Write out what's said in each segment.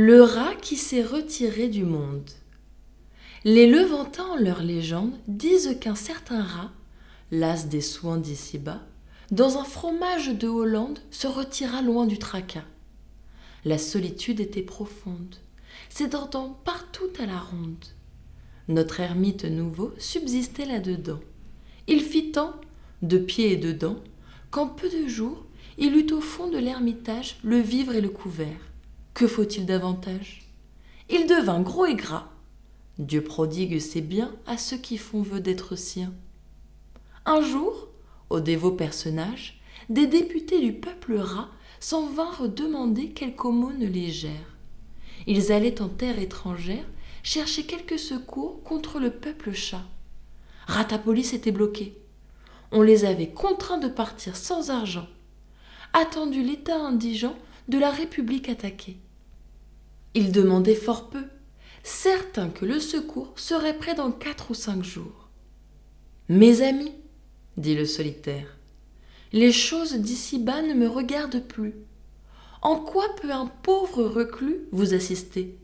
Le rat qui s'est retiré du monde. Les Levantins, en leur légende, disent qu'un certain rat, las des soins d'ici-bas, dans un fromage de Hollande, se retira loin du tracas. La solitude était profonde, s'étendant partout à la ronde. Notre ermite nouveau subsistait là-dedans. Il fit tant, de pieds et de dents, qu'en peu de jours, il eut au fond de l'ermitage le vivre et le couvert. Que faut-il davantage? Il devint gros et gras. Dieu prodigue ses biens à ceux qui font vœu d'être siens. Un jour, au dévot personnage, des députés du peuple rat s'en vinrent demander quelque aumône légère. Ils allaient en terre étrangère chercher quelques secours contre le peuple chat. Ratapolis était bloqué. On les avait contraints de partir sans argent. Attendu l'état indigent de la République attaquée. Il demandait fort peu, certain que le secours serait prêt dans quatre ou cinq jours. Mes amis, dit le solitaire, les choses d'ici-bas ne me regardent plus. En quoi peut un pauvre reclus vous assister?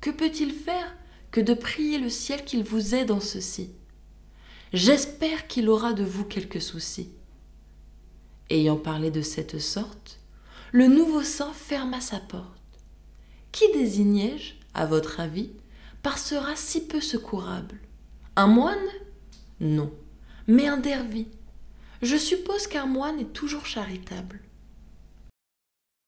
Que peut-il faire que de prier le ciel qu'il vous aide en ceci? J'espère qu'il aura de vous quelques soucis. Ayant parlé de cette sorte, le nouveau saint ferma sa porte. Qui désignai-je, à votre avis, par ce rat si peu secourable? Un moine? Non, mais un dervis? Je suppose qu'un moine est toujours charitable.